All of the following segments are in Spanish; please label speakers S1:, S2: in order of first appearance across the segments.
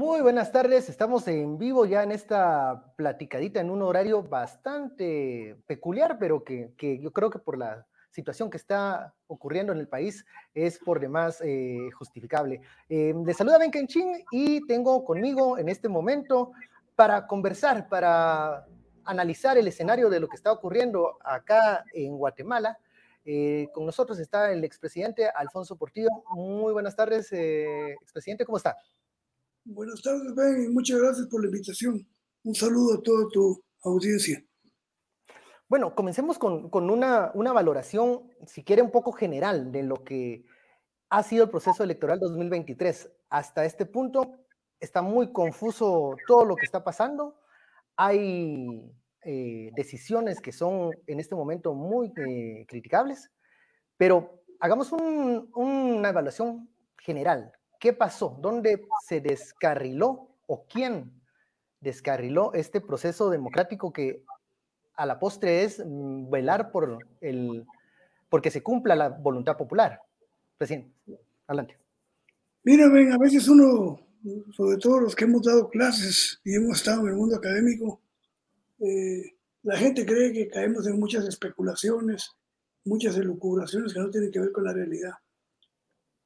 S1: Muy buenas tardes, estamos en vivo ya en esta platicadita en un horario bastante peculiar, pero que, yo creo que por la situación que está ocurriendo en el país es por demás eh, justificable. Eh, les saluda Ben Kenchín y tengo conmigo en este momento para conversar, para analizar el escenario de lo que está ocurriendo acá en Guatemala. Eh, con nosotros está el expresidente Alfonso Portillo. Muy buenas tardes, eh, expresidente, ¿cómo está?
S2: Buenas tardes, Ben, y muchas gracias por la invitación. Un saludo a toda tu audiencia.
S1: Bueno, comencemos con, una, una, valoración, si quiere, un poco general de lo que ha sido el proceso electoral 2023. Hasta este punto está muy confuso todo lo que está pasando. Hay eh, decisiones que son en este momento muy eh, criticables, pero hagamos una evaluación general. ¿Qué pasó? ¿Dónde se descarriló o quién descarriló este proceso democrático que a la postre es mm, velar por el porque se cumpla la voluntad popular? Presidente, adelante.
S2: Mira, ven, a veces uno, sobre todo los que hemos dado clases y hemos estado en el mundo académico, eh, la gente cree que caemos en muchas especulaciones, muchas elucubraciones que no tienen que ver con la realidad.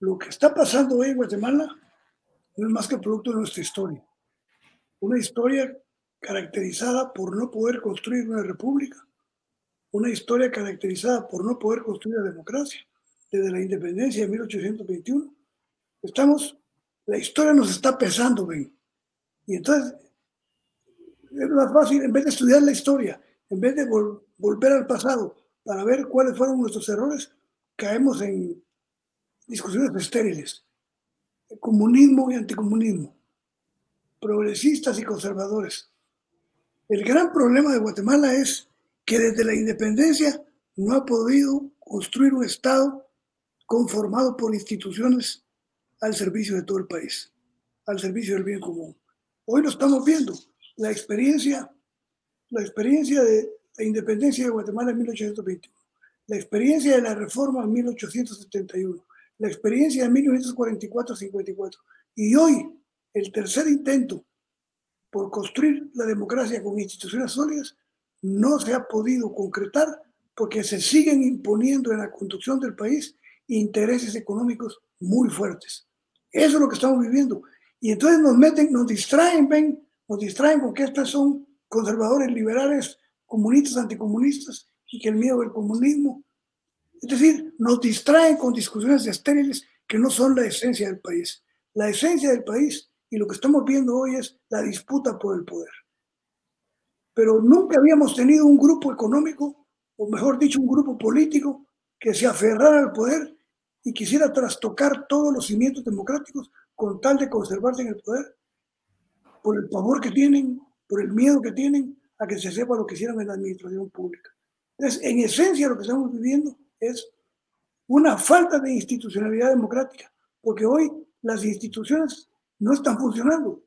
S2: Lo que está pasando hoy en Guatemala no es más que producto de nuestra historia. Una historia caracterizada por no poder construir una república, una historia caracterizada por no poder construir la democracia desde la independencia de 1821. Estamos, la historia nos está pesando, ven. Y entonces es más fácil, en vez de estudiar la historia, en vez de volver al pasado para ver cuáles fueron nuestros errores, caemos en discusiones estériles, comunismo y anticomunismo, progresistas y conservadores. El gran problema de Guatemala es que desde la independencia no ha podido construir un Estado conformado por instituciones al servicio de todo el país, al servicio del bien común. Hoy lo estamos viendo, la experiencia, la experiencia de la independencia de Guatemala en 1821, la experiencia de la reforma en 1871, la experiencia de 1944-54. Y hoy, el tercer intento por construir la democracia con instituciones sólidas no se ha podido concretar porque se siguen imponiendo en la conducción del país intereses económicos muy fuertes. Eso es lo que estamos viviendo. Y entonces nos meten, nos distraen, ven, nos distraen con que estos son conservadores, liberales, comunistas, anticomunistas, y que el miedo del comunismo es decir, nos distraen con discusiones estériles que no son la esencia del país. La esencia del país y lo que estamos viendo hoy es la disputa por el poder. Pero nunca habíamos tenido un grupo económico, o mejor dicho, un grupo político que se aferrara al poder y quisiera trastocar todos los cimientos democráticos con tal de conservarse en el poder, por el pavor que tienen, por el miedo que tienen a que se sepa lo que hicieron en la administración pública. Entonces, en esencia, lo que estamos viviendo es una falta de institucionalidad democrática, porque hoy las instituciones no están funcionando.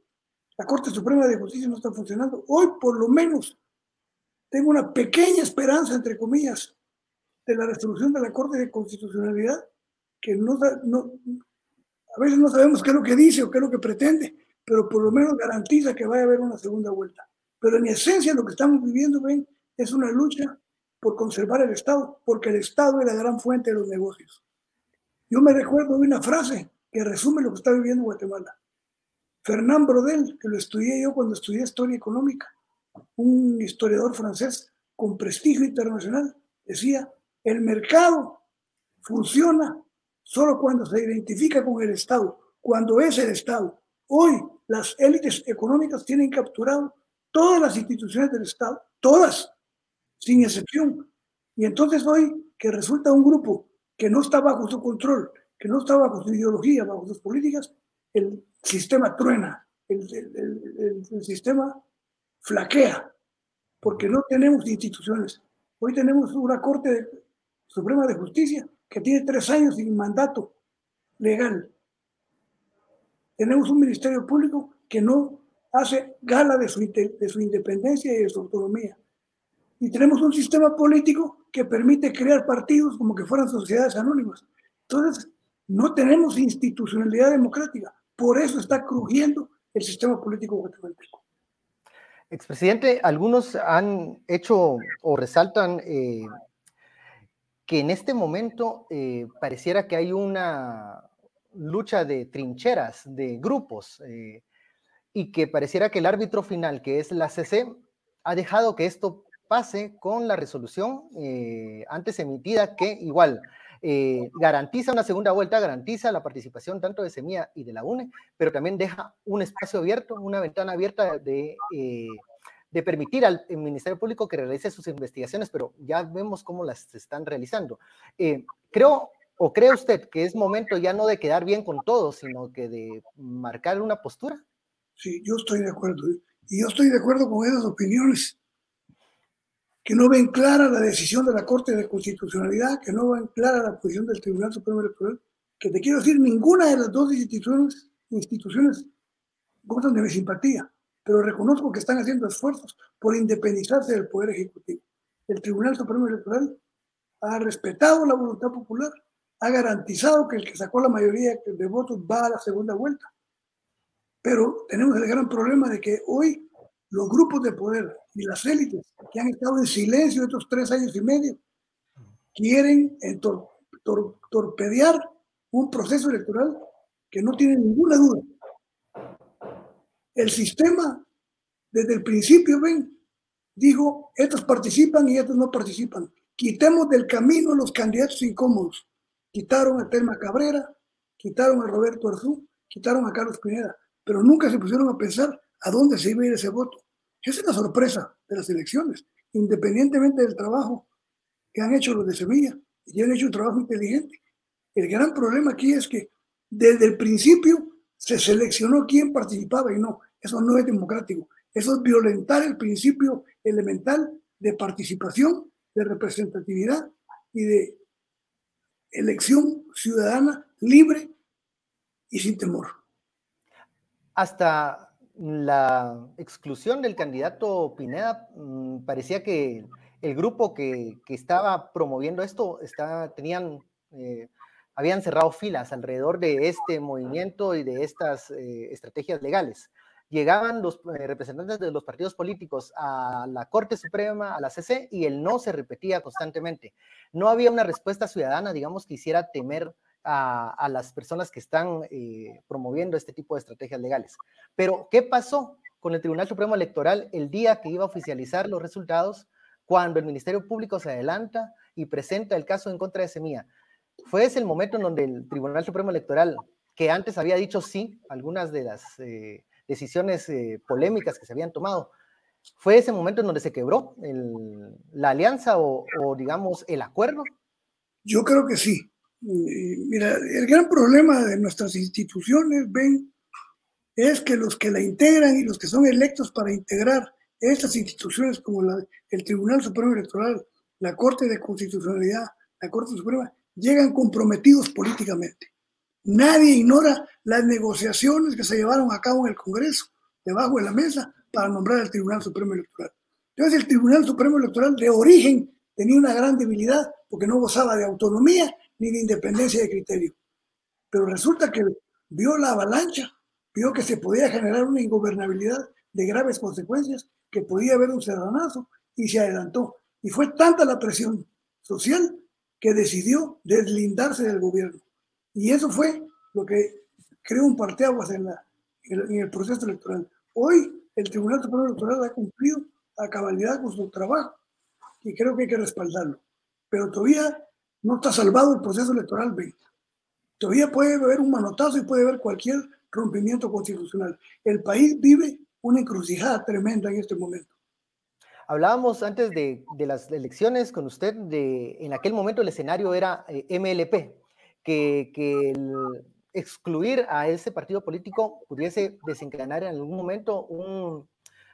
S2: La Corte Suprema de Justicia no está funcionando. Hoy, por lo menos, tengo una pequeña esperanza, entre comillas, de la resolución de la Corte de Constitucionalidad, que no, no, a veces no sabemos qué es lo que dice o qué es lo que pretende, pero por lo menos garantiza que vaya a haber una segunda vuelta. Pero en esencia lo que estamos viviendo, ven, es una lucha por conservar el Estado, porque el Estado es la gran fuente de los negocios. Yo me recuerdo de una frase que resume lo que está viviendo Guatemala. Fernand Brodel, que lo estudié yo cuando estudié historia económica, un historiador francés con prestigio internacional, decía, el mercado funciona solo cuando se identifica con el Estado, cuando es el Estado. Hoy las élites económicas tienen capturado todas las instituciones del Estado, todas, sin excepción. Y entonces hoy que resulta un grupo que no está bajo su control, que no está bajo su ideología, bajo sus políticas, el sistema truena, el, sistema flaquea, porque no tenemos instituciones. Hoy tenemos una Corte Suprema de Justicia que tiene tres años sin mandato legal. Tenemos un Ministerio Público que no hace gala de su, de su independencia y de su autonomía. Y tenemos un sistema político que permite crear partidos como que fueran sociedades anónimas. Entonces, no tenemos institucionalidad democrática. Por eso está crujiendo el sistema político guatemalteco.
S1: Expresidente, algunos han hecho o resaltan eh, que en este momento eh, pareciera que hay una lucha de trincheras, de grupos, eh, y que pareciera que el árbitro final, que es la CC, ha dejado que esto pase con la resolución antes emitida que igual eh, garantiza una segunda vuelta, garantiza la participación tanto de Semilla y de la UNE, pero también deja un espacio abierto, una ventana abierta de, eh, de permitir al Ministerio Público que realice sus investigaciones, pero ya vemos cómo las están realizando. Eh, creo ¿O cree usted que es momento ya no de quedar bien con todos, sino que de marcar una postura?
S2: Sí, yo estoy de acuerdo. Y yo estoy de acuerdo con esas opiniones que no ven clara la decisión de la Corte de Constitucionalidad, que no ven clara la posición del Tribunal Supremo Electoral, que te quiero decir, ninguna de las dos instituciones, gozan de mi simpatía, pero reconozco que están haciendo esfuerzos por independizarse del Poder Ejecutivo. El Tribunal Supremo Electoral ha respetado la voluntad popular, ha garantizado que el que sacó la mayoría de votos va a la segunda vuelta. Pero tenemos el gran problema de que hoy los grupos de poder y las élites que han estado en silencio estos tres años y medio quieren torpedear un proceso electoral que no tiene ninguna duda. El sistema, desde el principio, ven, dijo, estos participan y estos no participan. Quitemos del camino los candidatos incómodos. Quitaron a Telma Cabrera, quitaron a Roberto Arzú, quitaron a Carlos Pineda, pero nunca se pusieron a pensar a dónde se iba a ir ese voto. Esa es la sorpresa de las elecciones, independientemente del trabajo que han hecho los de Sevilla, y han hecho un trabajo inteligente. El gran problema aquí es que desde el principio se seleccionó quién participaba y no. Eso no es democrático. Eso es violentar el principio elemental de participación, de representatividad y de elección ciudadana libre y sin temor.
S1: Hasta la exclusión del candidato Pineda, mm, parecía que el grupo que, estaba promoviendo esto está, tenían, eh, habían cerrado filas alrededor de este movimiento y de estas eh, estrategias legales. Llegaban los eh, representantes de los partidos políticos a la Corte Suprema, a la CC, y el no se repetía constantemente. No había una respuesta ciudadana, digamos, que hiciera temer a, las personas que están eh, promoviendo este tipo de estrategias legales. Pero, ¿qué pasó con el Tribunal Supremo Electoral el día que iba a oficializar los resultados cuando el Ministerio Público se adelanta y presenta el caso en contra de Semilla? Fue ese el momento en donde el Tribunal Supremo Electoral, que antes había dicho sí algunas de las eh, decisiones eh, polémicas que se habían tomado, fue ese momento en donde se quebró la alianza o, o, digamos, el acuerdo?
S2: Yo creo que sí. Mira, el gran problema de nuestras instituciones, ven, es que los que la integran y los que son electos para integrar estas instituciones como el Tribunal Supremo Electoral, la Corte de Constitucionalidad, la Corte Suprema, llegan comprometidos políticamente. Nadie ignora las negociaciones que se llevaron a cabo en el Congreso, debajo de la mesa, para nombrar al Tribunal Supremo Electoral. Entonces el Tribunal Supremo Electoral de origen tenía una gran debilidad porque no gozaba de autonomía ni de independencia de criterio. Pero resulta que vio la avalancha, vio que se podía generar una ingobernabilidad de graves consecuencias, que podía haber un serranazo y se adelantó. Y fue tanta la presión social que decidió deslindarse del gobierno. Y eso fue lo que creó un parteaguas en, la, en el proceso electoral. Hoy el Tribunal Supremo Electoral ha cumplido a cabalidad con su trabajo y creo que hay que respaldarlo. Pero todavía no está salvado el proceso electoral 20. Todavía puede haber un manotazo y puede haber cualquier rompimiento constitucional. El país vive una encrucijada tremenda en este momento.
S1: Hablábamos antes de, las elecciones con usted, de en aquel momento el escenario era eh, MLP, que, excluir a ese partido político pudiese desencadenar en algún momento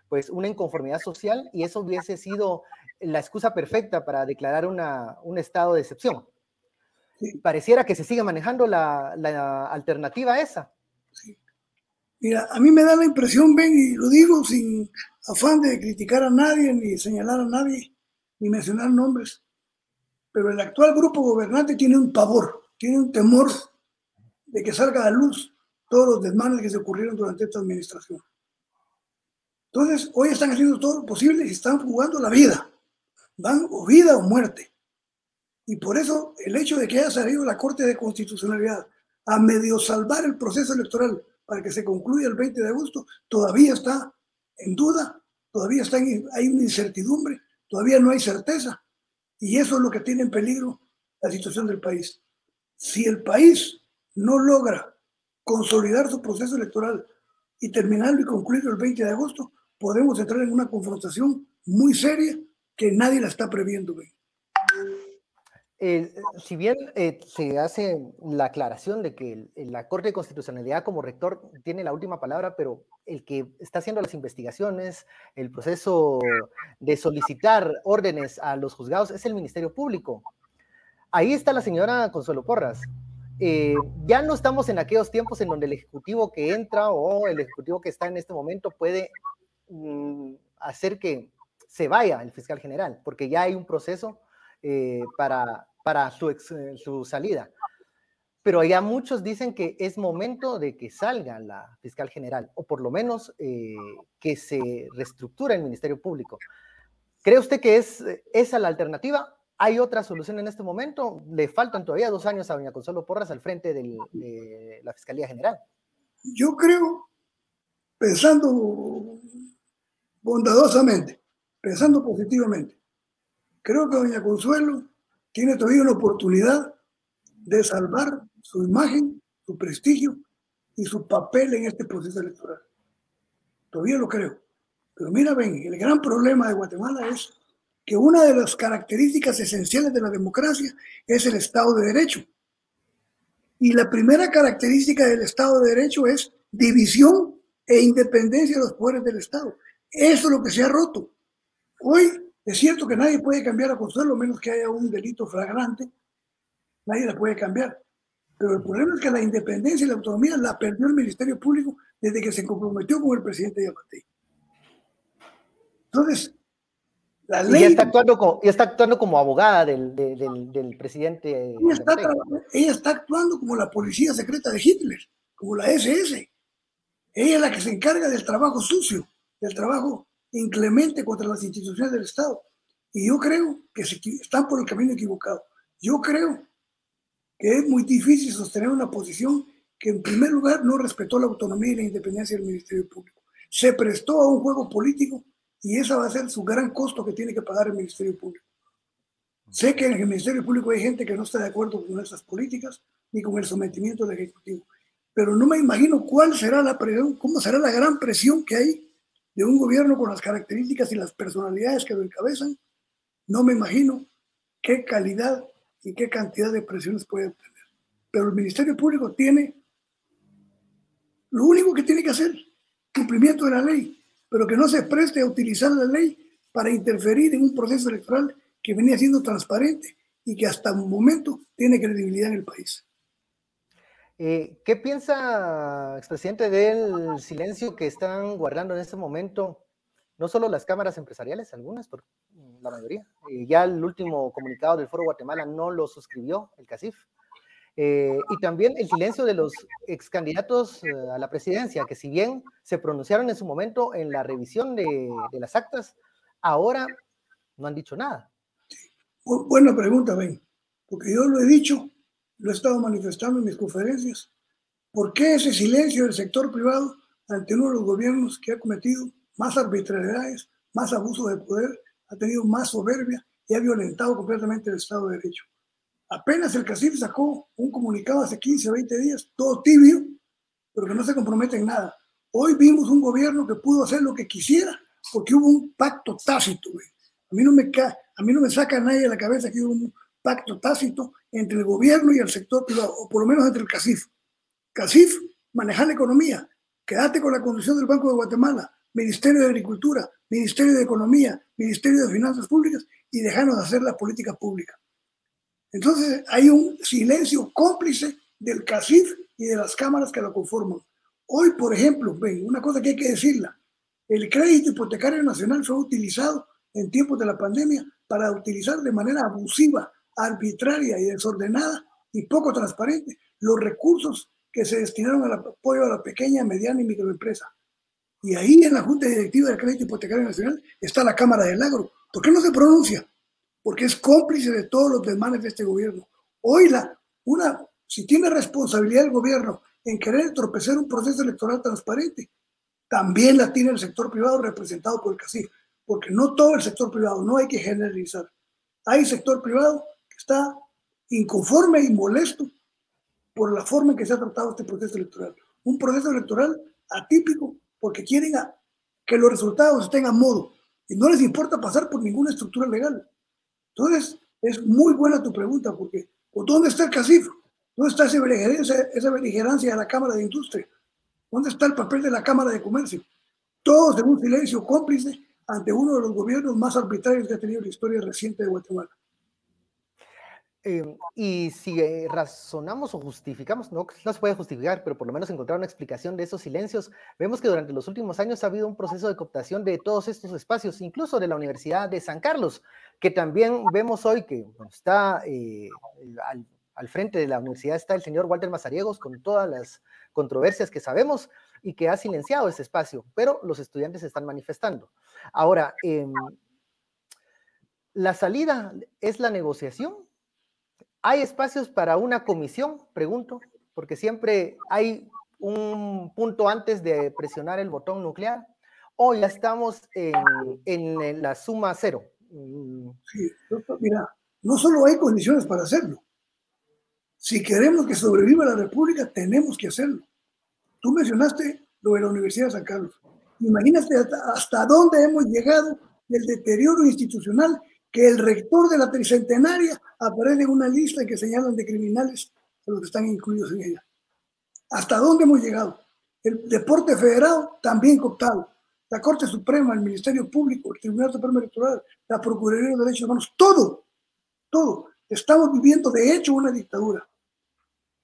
S1: pues, una inconformidad social y eso hubiese sido la excusa perfecta para declarar una, un estado de excepción. Pareciera que se sigue manejando la, la alternativa esa.
S2: Mira, a mí me da la impresión, ven, y lo digo sin afán de criticar a nadie, ni señalar a nadie, ni mencionar nombres, pero el actual grupo gobernante tiene un pavor, tiene un temor de que salga a luz todos los desmanes que se ocurrieron durante esta administración. Entonces, hoy están haciendo todo lo posible y están jugando la vida. Van o vida o muerte. Y por eso el hecho de que haya salido la Corte de Constitucionalidad a medio salvar el proceso electoral para que se concluya el 20 de agosto, todavía está en duda, todavía está hay una incertidumbre, todavía no hay certeza. Y eso es lo que tiene en peligro la situación del país. Si el país no logra consolidar su proceso electoral y terminarlo y concluirlo el 20 de agosto, podemos entrar en una confrontación muy seria que nadie la está previendo.
S1: Eh, si bien eh, se hace la aclaración de que la Corte de Constitucionalidad como rector tiene la última palabra, pero el que está haciendo las investigaciones, el proceso de solicitar órdenes a los juzgados es el Ministerio Público. Ahí está la señora Consuelo Porras. Eh, ya no estamos en aquellos tiempos en donde el ejecutivo que entra o el ejecutivo que está en este momento puede Mm, hacer que se vaya el fiscal general, porque ya hay un proceso eh, para, para su, eh, su salida. Pero ya muchos dicen que es momento de que salga la fiscal general, o por lo menos eh, que se reestructure el Ministerio Público. ¿Cree usted que es esa la alternativa? ¿Hay otra solución en este momento? Le faltan todavía dos años a doña Consuelo Porras al frente de la Fiscalía General.
S2: Yo creo, pensando bondadosamente, pensando positivamente. Creo que doña Consuelo tiene todavía una oportunidad de salvar su imagen, su prestigio y su papel en este proceso electoral. Todavía lo creo. Pero mira, ven, el gran problema de Guatemala es que una de las características esenciales de la democracia es el Estado de Derecho. Y la primera característica del Estado de Derecho es división e independencia de los poderes del Estado. Eso es lo que se ha roto. Hoy es cierto que nadie puede cambiar a Consuelo, menos que haya un delito flagrante. Nadie la puede cambiar. Pero el problema es que la independencia y la autonomía la perdió el Ministerio Público desde que se comprometió con el presidente Yamatei. Entonces,
S1: la ley... Y está actuando como, está actuando como abogada del, del, presidente.
S2: Ella está, ella está actuando como la policía secreta de Hitler, como la SS. Ella es la que se encarga del trabajo sucio del trabajo inclemente contra las instituciones del Estado. Y yo creo que están por el camino equivocado. Yo creo que es muy difícil sostener una posición que en primer lugar no respetó la autonomía y la independencia del Ministerio Público. Se prestó a un juego político y ese va a ser su gran costo que tiene que pagar el Ministerio Público. Sé que en el Ministerio Público hay gente que no está de acuerdo con esas políticas ni con el sometimiento del Ejecutivo, pero no me imagino cuál será la presión, cómo será la gran presión que hay de un gobierno con las características y las personalidades que lo encabezan, no me imagino qué calidad y qué cantidad de presiones puede obtener. Pero el Ministerio Público tiene lo único que tiene que hacer, cumplimiento de la ley, pero que no se preste a utilizar la ley para interferir en un proceso electoral que venía siendo transparente y que hasta un momento tiene credibilidad en el país.
S1: Eh, ¿Qué piensa, expresidente, del silencio que están guardando en este momento no solo las cámaras empresariales, algunas, pero la mayoría? Eh, ya el último comunicado del Foro Guatemala no lo suscribió el CACIF. Eh, y también el silencio de los ex candidatos a la presidencia, que si bien se pronunciaron en su momento en la revisión de, de las actas, ahora no han dicho nada.
S2: Buena pregunta, Ben, porque yo lo he dicho lo he estado manifestando en mis conferencias. ¿Por qué ese silencio del sector privado ante uno de los gobiernos que ha cometido más arbitrariedades, más abuso de poder, ha tenido más soberbia y ha violentado completamente el Estado de Derecho? Apenas el CACIF sacó un comunicado hace 15, 20 días, todo tibio, pero que no se compromete en nada. Hoy vimos un gobierno que pudo hacer lo que quisiera porque hubo un pacto tácito. A mí no me, a mí no me saca nadie de la cabeza que hubo un pacto tácito entre el gobierno y el sector privado, o por lo menos entre el CACIF. CACIF, manejar la economía, quédate con la conducción del Banco de Guatemala, Ministerio de Agricultura, Ministerio de Economía, Ministerio de Finanzas Públicas y dejarnos hacer la política pública. Entonces hay un silencio cómplice del CACIF y de las cámaras que lo conforman. Hoy, por ejemplo, ven, una cosa que hay que decirla, el crédito hipotecario nacional fue utilizado en tiempos de la pandemia para utilizar de manera abusiva, arbitraria y desordenada y poco transparente los recursos que se destinaron al apoyo a la pequeña, mediana y microempresa. Y ahí en la Junta Directiva del Crédito Hipotecario Nacional está la Cámara del Agro. ¿Por qué no se pronuncia? Porque es cómplice de todos los desmanes de este gobierno. Hoy, la, una, si tiene responsabilidad el gobierno en querer entorpecer un proceso electoral transparente, también la tiene el sector privado representado por el CACIF, porque no todo el sector privado, no hay que generalizar. Hay sector privado está inconforme y molesto por la forma en que se ha tratado este proceso electoral. Un proceso electoral atípico porque quieren que los resultados estén a modo y no les importa pasar por ninguna estructura legal. Entonces, es muy buena tu pregunta porque ¿dónde está el CACIF? ¿Dónde está esa beligerancia, esa beligerancia de la Cámara de Industria? ¿Dónde está el papel de la Cámara de Comercio? Todos en un silencio cómplice ante uno de los gobiernos más arbitrarios que ha tenido la historia reciente de Guatemala.
S1: Em, y si eh, razonamos o justificamos, no, no se puede justificar, pero por lo menos encontrar una explicación de esos silencios, vemos que durante los últimos años ha habido un proceso de cooptación de todos estos espacios, incluso de la Universidad de San Carlos, que también vemos hoy que está eh, al, al frente de la universidad está el señor Walter Mazariegos con todas las controversias que sabemos y que ha silenciado ese espacio, pero los estudiantes se están manifestando. Ahora, em, ¿la salida es la negociación? ¿Hay espacios para una comisión? Pregunto, porque siempre hay un punto antes de presionar el botón nuclear. ¿O ya estamos en, la suma cero?
S2: Mm. Sí, mira, no solo hay condiciones para hacerlo, si queremos que sobreviva la República, tenemos que hacerlo. Tú mencionaste lo de la Universidad de San Carlos. Imagínate hasta, dónde hemos llegado del deterioro institucional que el rector de la tricentenaria aparece en una lista que señalan de criminales a los que están incluidos en ella. ¿Hasta dónde hemos llegado? El deporte federado también cooptado. La Corte Suprema, el Ministerio Público, el Tribunal Supremo Electoral, la Procuraduría de Derechos Humanos, todo, todo. Estamos viviendo de hecho una dictadura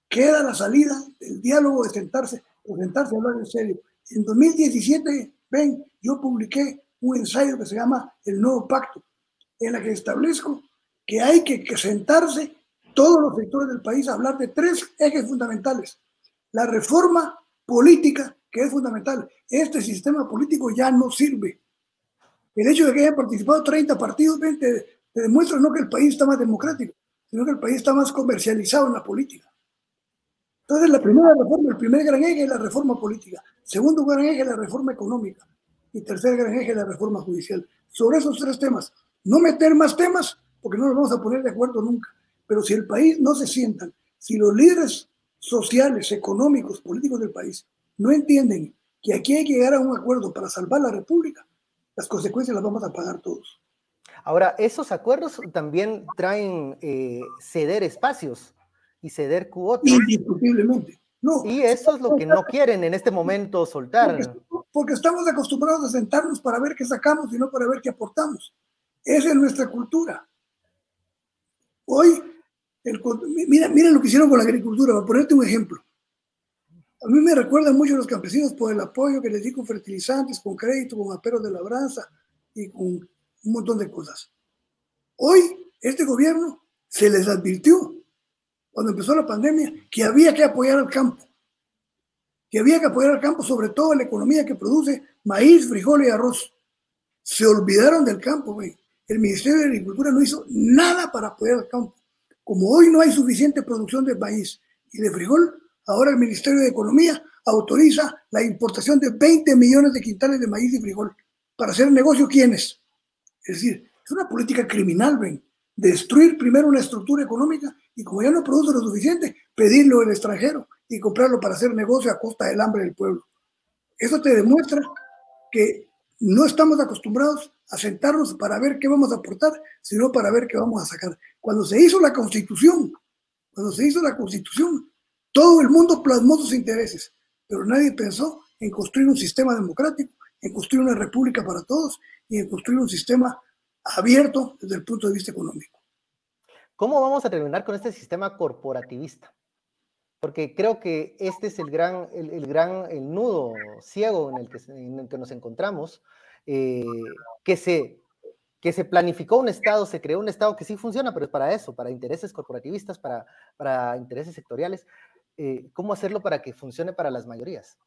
S2: queda la salida del diálogo de sentarse, o sentarse a hablar en serio. En 2017, ven, yo publiqué un ensayo que se llama El Nuevo Pacto, en la que establezco que hay que, sentarse todos los sectores del país a hablar de tres ejes fundamentales. La reforma política, que es fundamental. Este sistema político ya no sirve. El hecho de que hayan participado 30 partidos ven, te demuestra no que el país está más democrático, sino que el país está más comercializado en la política. Entonces, la primera reforma, el primer gran eje es la reforma política. Segundo gran eje es la reforma económica. Y tercer gran eje es la reforma judicial. Sobre esos tres temas, no meter más temas, porque no nos vamos a poner de acuerdo nunca. Pero si el país no se sientan, si los líderes sociales, económicos, políticos del país no entienden que aquí hay que llegar a un acuerdo para salvar la República, las consecuencias las vamos a pagar todos.
S1: Ahora, esos acuerdos también traen eh, ceder espacios y ceder cuotas.
S2: Indiscutiblemente. No.
S1: Y eso es lo que no quieren en este momento soltar.
S2: Porque, estamos acostumbrados a sentarnos para ver qué sacamos y no para ver qué aportamos. Esa es nuestra cultura. Hoy, mira, mira lo que hicieron con la agricultura, para ponerte un ejemplo. A mí me recuerdan mucho los campesinos por el apoyo que les di con fertilizantes, con crédito, con aperos de labranza y con un montón de cosas. Hoy, este gobierno se les advirtió cuando empezó la pandemia, que había que apoyar al campo, que había que apoyar al campo, sobre todo en la economía que produce maíz, frijol y arroz. Se olvidaron del campo, güey. El Ministerio de Agricultura no hizo nada para apoyar al campo. Como hoy no hay suficiente producción de maíz y de frijol, ahora el Ministerio de Economía autoriza la importación de 20 millones de quintales de maíz y frijol. ¿Para hacer negocio quiénes? Es decir, es una política criminal, ven. Destruir primero una estructura económica y como ya no produce lo suficiente, pedirlo al extranjero y comprarlo para hacer negocio a costa del hambre del pueblo. Eso te demuestra que no estamos acostumbrados a sentarnos para ver qué vamos a aportar, sino para ver qué vamos a sacar. Cuando se hizo la constitución, cuando se hizo la constitución, Todo el mundo plasmó sus intereses, pero nadie pensó en construir un sistema democrático, en construir una república para todos y en construir un sistema abierto desde el punto de vista económico.
S1: ¿Cómo vamos a terminar con este sistema corporativista? Porque creo que este es el gran, el, gran el nudo ciego en el que, nos encontramos, eh, que, se, que se planificó un Estado, se creó un Estado que sí funciona, pero es para eso, para intereses corporativistas, para, para intereses sectoriales. Eh, ¿Cómo hacerlo para que funcione para las mayorías?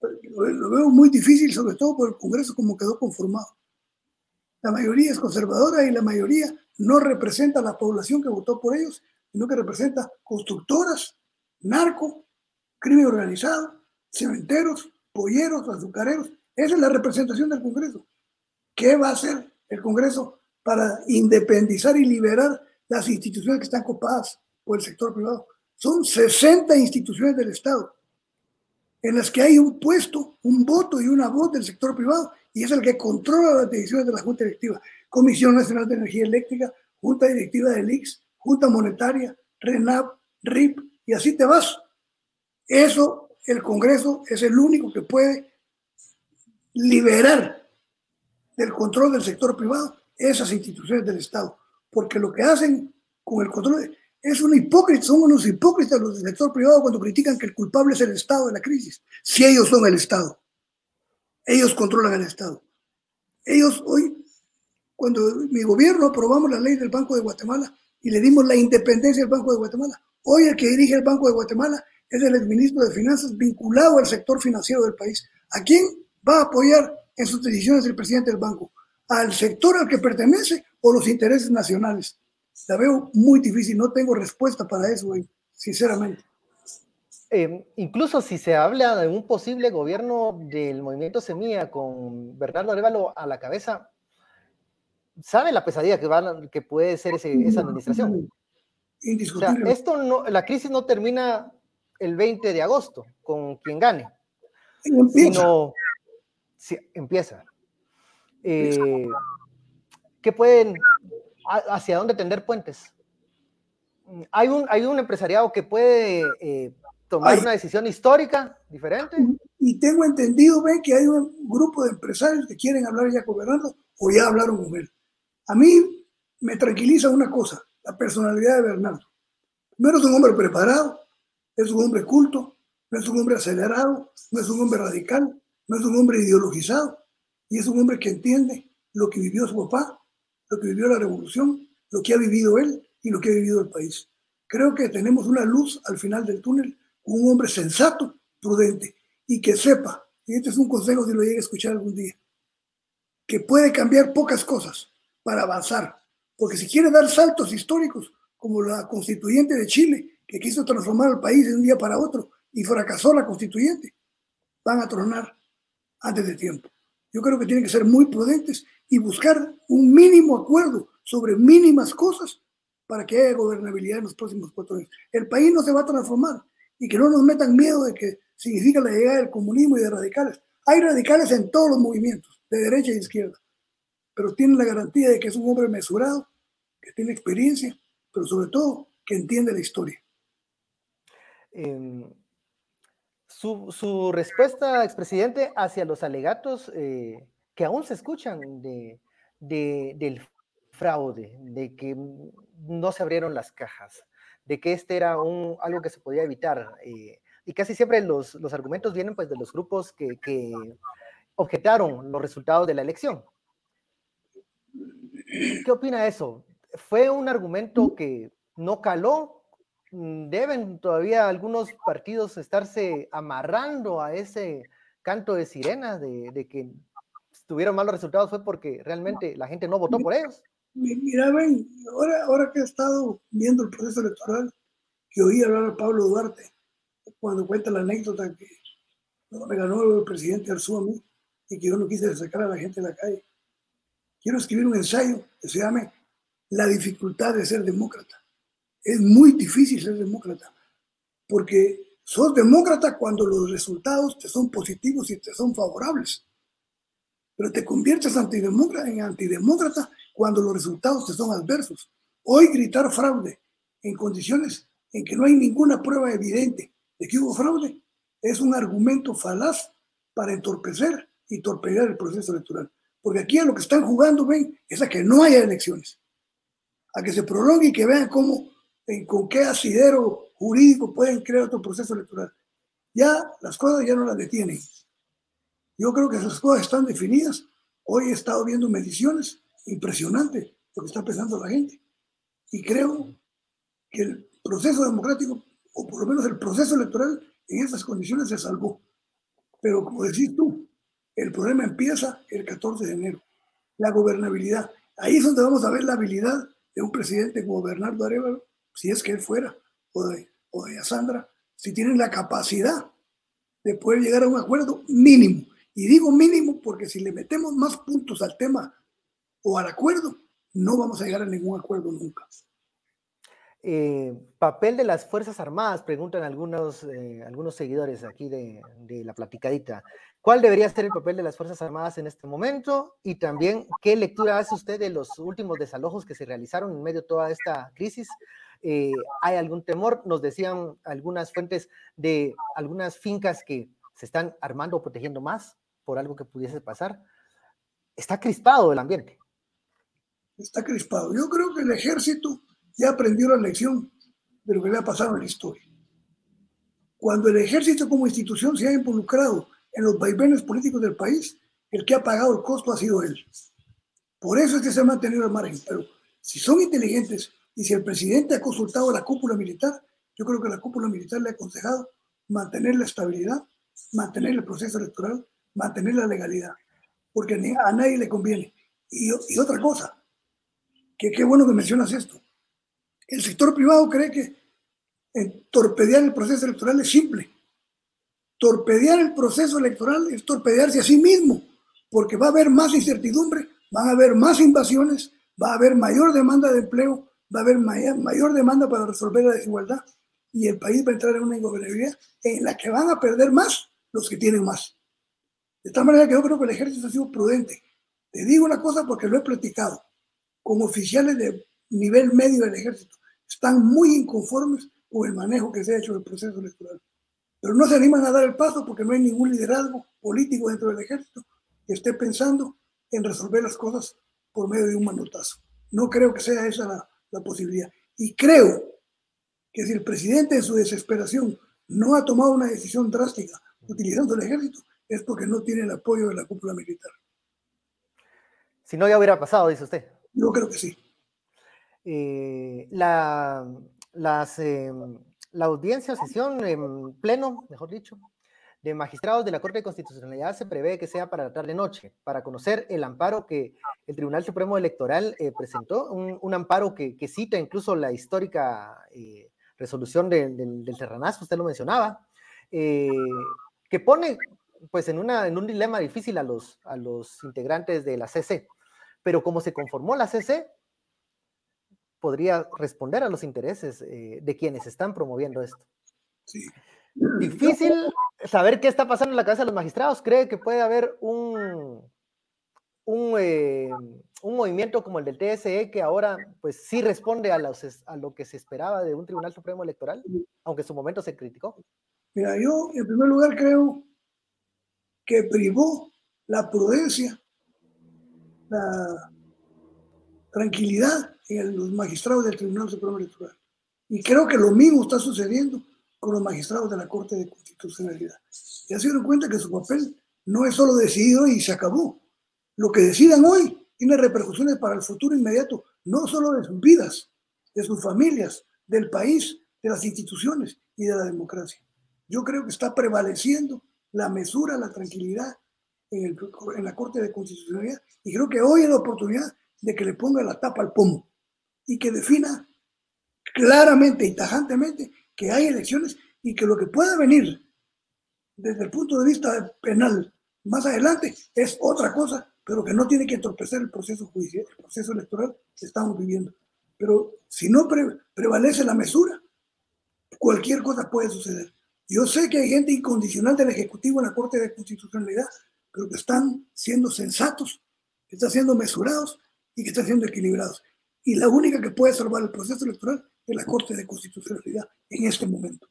S2: Lo veo muy difícil, sobre todo por el Congreso como quedó conformado. La mayoría es conservadora y la mayoría no representa a la población que votó por ellos, sino que representa constructoras, narco, crimen organizado, cementeros, polleros, azucareros. Esa es la representación del Congreso. ¿Qué va a hacer el Congreso para independizar y liberar las instituciones que están copadas por el sector privado? Son 60 instituciones del Estado en las que hay un puesto, un voto y una voz del sector privado y es el que controla las decisiones de la Junta Directiva. Comisión Nacional de Energía Eléctrica, Junta Directiva del IX, Junta Monetaria, RENAP, RIP, y así te vas. Eso, el Congreso es el único que puede liberar del control del sector privado esas instituciones del Estado, porque lo que hacen con el control es una hipócrita, son unos hipócritas los del sector privado cuando critican que el culpable es el Estado de la crisis, si ellos son el Estado. Ellos controlan el Estado. Ellos hoy, cuando mi gobierno aprobamos la ley del Banco de Guatemala y le dimos la independencia al Banco de Guatemala, hoy el que dirige el Banco de Guatemala es el exministro de Finanzas vinculado al sector financiero del país. ¿A quién va a apoyar en sus decisiones el presidente del banco? ¿Al sector al que pertenece o los intereses nacionales? La veo muy difícil, no tengo respuesta para eso, hoy, sinceramente.
S1: Em, incluso si se habla de un posible gobierno del movimiento Semilla con Bernardo Arevalo a la cabeza, ¿sabe la pesadilla que, van, que puede ser esa administración? esto no, la crisis no termina el 20 de agosto con quien gane, sino si, empieza. Eh, ¿Qué pueden, hacia dónde tender puentes? Hay un, hay un empresariado que puede eh, tomar una decisión histórica diferente.
S2: Y tengo entendido, ven, que hay un grupo de empresarios que quieren hablar ya con Bernardo o ya hablaron con él. A mí me tranquiliza una cosa, la personalidad de Bernardo. Primero es un hombre preparado, es un hombre culto, no es un hombre acelerado, no es un hombre radical, no es un hombre ideologizado, y es un hombre que entiende lo que vivió su papá, lo que vivió la revolución, lo que ha vivido él y lo que ha vivido el país. Creo que tenemos una luz al final del túnel un hombre sensato, prudente y que sepa, y este es un consejo si lo llegue a escuchar algún día, que puede cambiar pocas cosas para avanzar, porque si quiere dar saltos históricos, como la constituyente de Chile, que quiso transformar al país de un día para otro y fracasó la constituyente, van a tronar antes de tiempo. Yo creo que tienen que ser muy prudentes y buscar un mínimo acuerdo sobre mínimas cosas para que haya gobernabilidad en los próximos cuatro años. El país no se va a transformar y que no nos metan miedo de que significa la llegada del comunismo y de radicales. Hay radicales en todos los movimientos, de derecha de izquierda, pero tienen la garantía de que es un hombre mesurado, que tiene experiencia, pero sobre todo que entiende la historia.
S1: Em, su, respuesta, expresidente, hacia los alegatos eh, que aún se escuchan de, del fraude, de que no se abrieron las cajas, de que este era un, algo que se podía evitar. Eh, y casi siempre los, los, argumentos vienen pues de los grupos que, objetaron los resultados de la elección. ¿Qué opina de eso? ¿Fue un argumento que no caló? ¿Deben todavía algunos partidos estarse amarrando a ese canto de sirena de, de que tuvieron malos resultados fue porque realmente la gente no votó por ellos?
S2: Mira, ven, ahora, ahora que he estado viendo el proceso electoral, que oí hablar a Pablo Duarte, cuando cuenta la anécdota que me ganó el presidente Arzú a mí y que yo no quise sacar a la gente de la calle. Quiero escribir un ensayo que se llame La dificultad de ser demócrata. Es muy difícil ser demócrata, porque sos demócrata cuando los resultados te son positivos y te son favorables. Pero te conviertes antidemócrata en antidemócrata cuando los resultados te son adversos. Hoy gritar fraude en condiciones en que no hay ninguna prueba evidente de que hubo fraude, es un argumento falaz para entorpecer y torpedear el proceso electoral. Porque aquí a lo que están jugando, ven, es a que no haya elecciones, a que se prolongue y que vean cómo, en, con qué asidero jurídico pueden crear otro proceso electoral. Ya las cosas ya no las detienen. Yo creo que esas cosas están definidas. Hoy he estado viendo mediciones impresionantes lo que está pensando la gente. Y creo que el proceso democrático, o por lo menos el proceso electoral, en esas condiciones se salvó. Pero como decís tú, el problema empieza el 14 de enero. La gobernabilidad. Ahí es donde vamos a ver la habilidad de un presidente como Bernardo Arevalo, si es que él fuera, o de, o de Sandra, si tienen la capacidad de poder llegar a un acuerdo mínimo. Y digo mínimo porque si le metemos más puntos al tema o al acuerdo, no vamos a llegar a ningún acuerdo nunca.
S1: Eh, papel de las Fuerzas Armadas, preguntan algunos, eh, algunos seguidores aquí de, la platicadita. ¿Cuál debería ser el papel de las Fuerzas Armadas en este momento? Y también, ¿qué lectura hace usted de los últimos desalojos que se realizaron en medio de toda esta crisis? Eh, ¿Hay algún temor? Nos decían algunas fuentes de algunas fincas que se están armando o protegiendo más por algo que pudiese pasar. Está crispado el ambiente.
S2: Está crispado. Yo creo que el ejército ya aprendió la lección de lo que le ha pasado en la historia. Cuando el ejército como institución se ha involucrado en los vaivenes políticos del país, el que ha pagado el costo ha sido él. Por eso es que se ha mantenido al margen. Pero si son inteligentes y si el presidente ha consultado a la cúpula militar, yo creo que la cúpula militar le ha aconsejado mantener la estabilidad, mantener el proceso electoral, mantener la legalidad, porque a nadie le conviene. Y, y otra cosa, que qué bueno que mencionas esto. El sector privado cree que torpedear el proceso electoral es simple. Torpedear el proceso electoral es torpedearse a sí mismo, porque va a haber más incertidumbre, van a haber más invasiones, va a haber mayor demanda de empleo, va a haber mayor, demanda para resolver la desigualdad y el país va a entrar en una ingobernabilidad en la que van a perder más los que tienen más. De tal manera que yo creo que el ejército ha sido prudente. Te digo una cosa porque lo he platicado con oficiales de nivel medio del ejército están muy inconformes con el manejo que se ha hecho del proceso electoral. Pero no se animan a dar el paso porque no hay ningún liderazgo político dentro del ejército que esté pensando en resolver las cosas por medio de un manotazo. No creo que sea esa la, la posibilidad. Y creo que si el presidente en su desesperación no ha tomado una decisión drástica utilizando el ejército, es porque no tiene el apoyo de la cúpula militar.
S1: Si no, ya hubiera pasado, dice usted.
S2: Yo creo que sí.
S1: Eh, la, las, eh, audiencia, sesión en pleno, mejor dicho, de magistrados de la Corte de Constitucionalidad se prevé que sea para la tarde-noche, para conocer el amparo que el Tribunal Supremo Electoral eh, presentó, un, amparo que, cita incluso la histórica eh, resolución de, de, del Serranazo, usted lo mencionaba, que pone pues en un dilema difícil a los, a los integrantes de la CC. Pero como se conformó la CC, podría responder a los intereses eh, de quienes están promoviendo esto.
S2: Sí.
S1: Difícil saber qué está pasando en la cabeza de los magistrados. ¿Cree que puede haber un, un, eh, un, movimiento como el del TSE que ahora pues sí responde a, los, a, lo que se esperaba de un Tribunal Supremo Electoral, aunque en su momento se criticó?
S2: Mira, yo en primer lugar creo que privó la prudencia, la tranquilidad en los magistrados del Tribunal Supremo Electoral. Y creo que lo mismo está sucediendo con los magistrados de la Corte de Constitucionalidad. Ya se dieron cuenta que su papel no es solo decidido y se acabó. Lo que decidan hoy tiene repercusiones para el futuro inmediato, no solo de sus vidas, de sus familias, del país, de las instituciones y de la democracia. Yo creo que está prevaleciendo la mesura, la tranquilidad en, el, en la Corte de Constitucionalidad y creo que hoy es la oportunidad de que le ponga la tapa al pomo y que defina claramente y tajantemente que hay elecciones y que lo que pueda venir desde el punto de vista penal más adelante es otra cosa, pero que no tiene que entorpecer el proceso judicial, el proceso electoral que estamos viviendo. Pero si no pre prevalece la mesura, cualquier cosa puede suceder. Yo sé que hay gente incondicional del Ejecutivo en la Corte de Constitucionalidad, pero que están siendo sensatos, que están siendo mesurados y que están siendo equilibrados. Y la única que puede salvar el proceso electoral de la Corte de Constitucionalidad en este momento.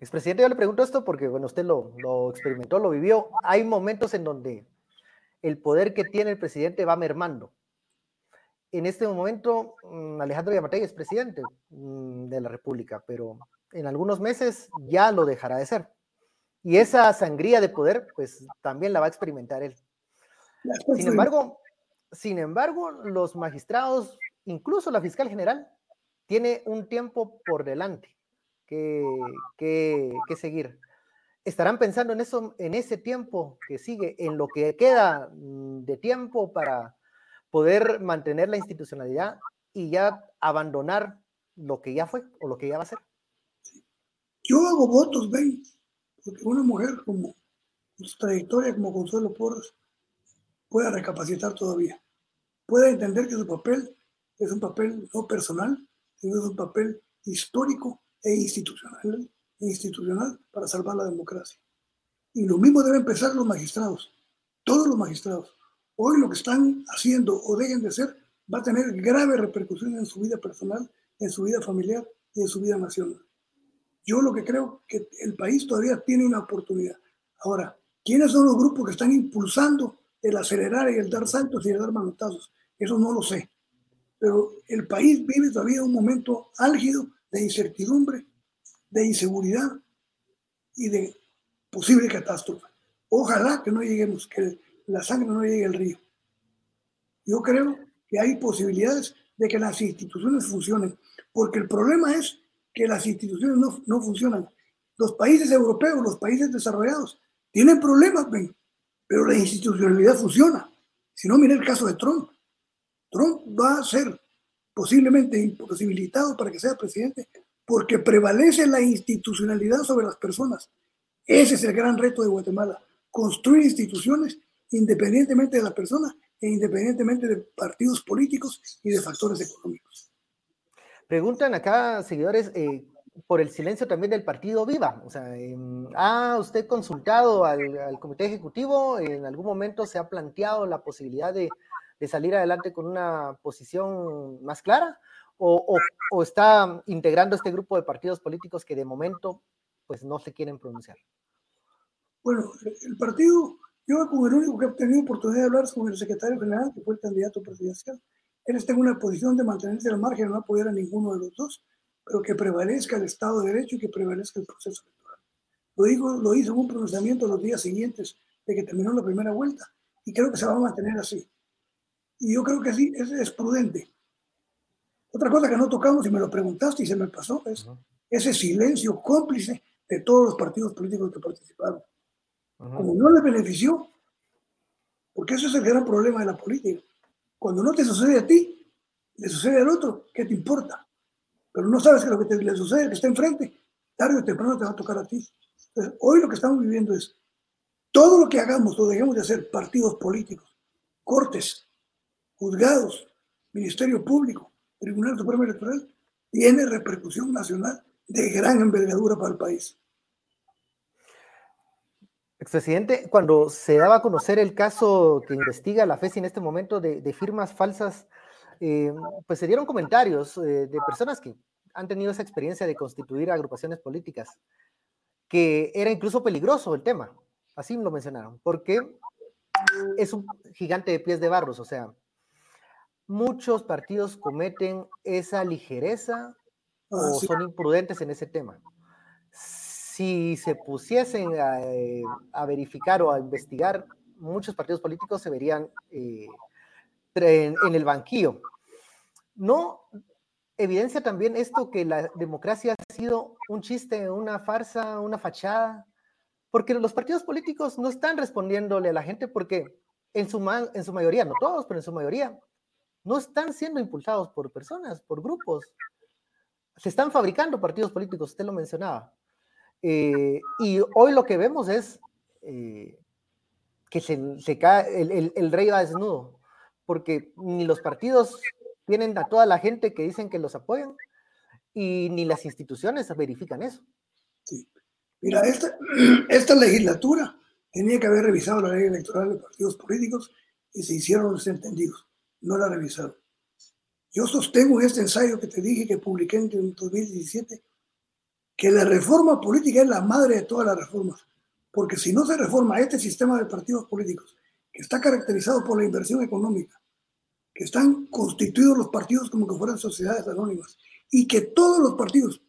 S1: Expresidente, yo le pregunto esto porque, bueno, usted lo, lo experimentó, lo vivió. Hay momentos en donde el poder que tiene el presidente va mermando. En este momento, mm, Alejandro Yamatei es presidente mm, de la República, pero en algunos meses ya lo dejará de ser. Y esa sangría de poder, pues también la va a experimentar él. Sin embargo, sin embargo, los magistrados, incluso la fiscal general, tiene un tiempo por delante que, seguir. Estarán pensando en eso, en ese tiempo que sigue, en lo que queda mm, de tiempo para poder mantener la institucionalidad y ya abandonar lo que ya fue o lo que ya va a ser.
S2: Yo hago votos, ven, porque una mujer como su trayectoria como Consuelo Porras pueda recapacitar todavía, pueda entender que su papel es un papel no personal, sino es un papel histórico e institucional, e institucional para salvar la democracia. Y lo mismo deben empezar los magistrados, todos los magistrados. Hoy lo que están haciendo o dejen de hacer va a tener graves repercusiones en su vida personal, en su vida familiar y en su vida nacional. Yo lo que creo que el país todavía tiene una oportunidad. Ahora, ¿quiénes son los grupos que están impulsando el acelerar y el dar saltos y el dar manotazos? Eso no lo sé. Pero el país vive todavía un momento álgido de incertidumbre, de inseguridad y de posible catástrofe. Ojalá que no lleguemos, que la sangre no llegue al río. Yo creo que hay posibilidades de que las instituciones funcionen, porque el problema es que las instituciones no, no funcionan. Los países europeos, los países desarrollados, tienen problemas, ven, pero la institucionalidad funciona. Si no, mire el caso de Trump. Trump va a ser posiblemente imposibilitado para que sea presidente, porque prevalece la institucionalidad sobre las personas. Ese es el gran reto de Guatemala, construir instituciones independientemente de la persona e independientemente de partidos políticos y de factores económicos.
S1: Preguntan acá, seguidores, eh, por el silencio también del partido Viva. O sea, em, ¿ha usted consultado al, al, comité ejecutivo? ¿En algún momento se ha planteado la posibilidad de de salir adelante con una posición más clara? O, o, está integrando este grupo de partidos políticos que de momento pues no se quieren pronunciar?
S2: Bueno, el partido, yo como el único que he tenido oportunidad de hablar con el secretario general, que fue el candidato presidencial, él está en una posición de mantenerse al margen, no apoyar a ninguno de los dos, pero que prevalezca el Estado de Derecho y que prevalezca el proceso electoral. Lo, digo, lo hizo en un pronunciamiento los días siguientes de que terminó la primera vuelta y creo que se va a mantener así. Y yo creo que sí, es, es prudente. Otra cosa que no tocamos y me lo preguntaste y se me pasó es ese silencio cómplice de todos los partidos políticos que participaron. Como no le benefició, porque eso es el gran problema de la política. Cuando no te sucede a ti, le sucede al otro, ¿qué te importa? Pero no sabes que lo que te, le sucede que está enfrente, tarde o temprano te va a tocar a ti. Hoy lo que estamos viviendo es todo lo que hagamos o dejemos de hacer partidos políticos, cortes, juzgados, Ministerio Público, Tribunal Supremo Electoral, tiene repercusión nacional de gran envergadura para el país.
S1: Expresidente, cuando se daba a conocer el caso que investiga la FESI en este momento de, firmas falsas, eh, pues se dieron comentarios eh, de personas que han tenido esa experiencia de constituir agrupaciones políticas, que era incluso peligroso el tema, así lo mencionaron, porque es un gigante de pies de barros, o sea, muchos partidos cometen esa ligereza ah, o son imprudentes en ese tema. Si se pusiesen eh, a, verificar o a investigar, muchos partidos políticos se verían eh, en, el banquillo. No evidencia también esto que la democracia ha sido un chiste, una farsa, una fachada, porque los partidos políticos no están respondiéndole a la gente porque en su, en su mayoría, no todos, pero en su mayoría, no están siendo impulsados por personas, por grupos. Se están fabricando partidos políticos, usted lo mencionaba. Eh, y hoy lo que vemos es eh, que se, cae, el, rey va desnudo, porque ni los partidos tienen a toda la gente que dicen que los apoyan, y ni las instituciones verifican eso.
S2: Sí. Mira, esta, esta legislatura tenía que haber revisado la ley electoral de partidos políticos y se hicieron los entendidos no la revisaron. Yo sostengo en este ensayo que te dije que publiqué en 2017 que la reforma política es la madre de todas las reformas, porque si no se reforma este sistema de partidos políticos, que está caracterizado por la inversión económica, que están constituidos los partidos como que fueran sociedades anónimas, y que todos los partidos,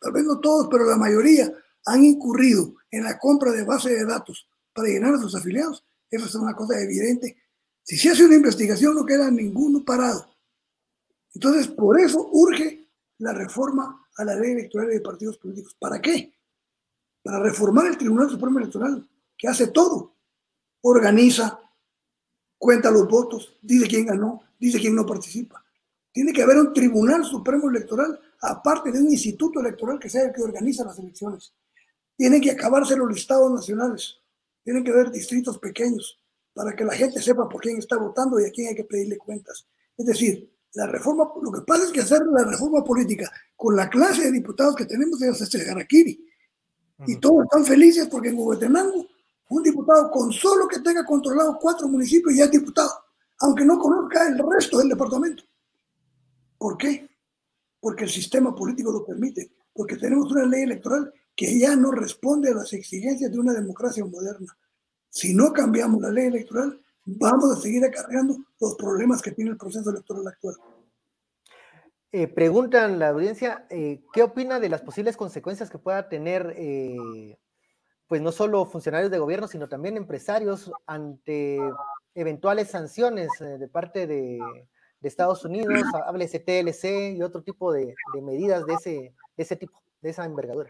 S2: tal vez no todos, pero la mayoría, han incurrido en la compra de base de datos para llenar a sus afiliados, eso es una cosa evidente. Si se hace una investigación no queda ninguno parado. Entonces, por eso urge la reforma a la ley electoral de partidos políticos. ¿Para qué? Para reformar el Tribunal Supremo Electoral, que hace todo. Organiza, cuenta los votos, dice quién ganó, dice quién no participa. Tiene que haber un Tribunal Supremo Electoral, aparte de un instituto electoral que sea el que organiza las elecciones. Tienen que acabarse los listados nacionales. Tienen que haber distritos pequeños para que la gente sepa por quién está votando y a quién hay que pedirle cuentas. Es decir, la reforma, lo que pasa es que hacer la reforma política con la clase de diputados que tenemos es este harakiri. Y todos están felices porque en Huehuetenango un diputado con solo que tenga controlado cuatro municipios ya es diputado, aunque no conozca el resto del departamento. ¿Por qué? Porque el sistema político lo permite, porque tenemos una ley electoral que ya no responde a las exigencias de una democracia moderna. Si no cambiamos la ley electoral, vamos a seguir acarreando los problemas que tiene el proceso electoral actual.
S1: Eh, preguntan la audiencia, eh, ¿qué opina de las posibles consecuencias que pueda tener, eh, pues no solo funcionarios de gobierno, sino también empresarios ante eventuales sanciones de parte de, Estados Unidos, háblese TLC y otro tipo de, medidas de ese, de ese tipo, de esa envergadura?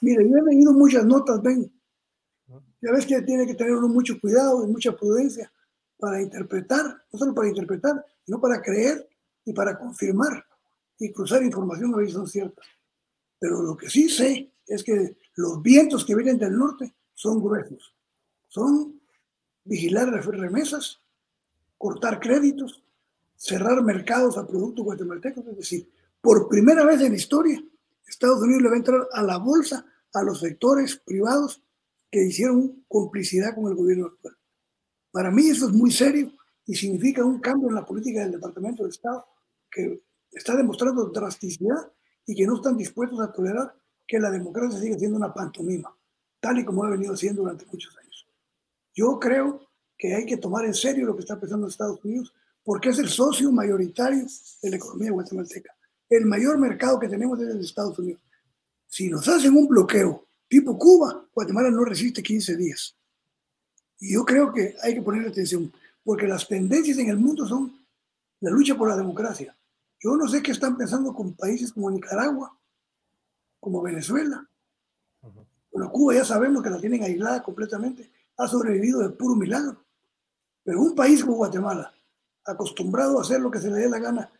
S2: Mire, yo he leído muchas notas, ven. Ya ves que tiene que tener uno mucho cuidado y mucha prudencia para interpretar, no solo para interpretar, sino para creer y para confirmar y cruzar información a veces son ciertas. Pero lo que sí sé es que los vientos que vienen del norte son gruesos. Son vigilar remesas, cortar créditos, cerrar mercados a productos guatemaltecos. Es decir, por primera vez en la historia, Estados Unidos le va a entrar a la bolsa a los sectores privados que hicieron complicidad con el gobierno actual. Para mí eso es muy serio y significa un cambio en la política del Departamento de Estado que está demostrando drasticidad y que no están dispuestos a tolerar que la democracia siga siendo una pantomima, tal y como ha venido siendo durante muchos años. Yo creo que hay que tomar en serio lo que está pensando Estados Unidos porque es el socio mayoritario de la economía guatemalteca. El mayor mercado que tenemos es el de Estados Unidos. Si nos hacen un bloqueo tipo Cuba, Guatemala no resiste 15 días. Y yo creo que hay que poner atención, porque las tendencias en el mundo son la lucha por la democracia. Yo no sé qué están pensando con países como Nicaragua, como Venezuela. Bueno, Cuba ya sabemos que la tienen aislada completamente, ha sobrevivido de puro milagro. Pero un país como Guatemala, acostumbrado a hacer lo que se le dé la gana,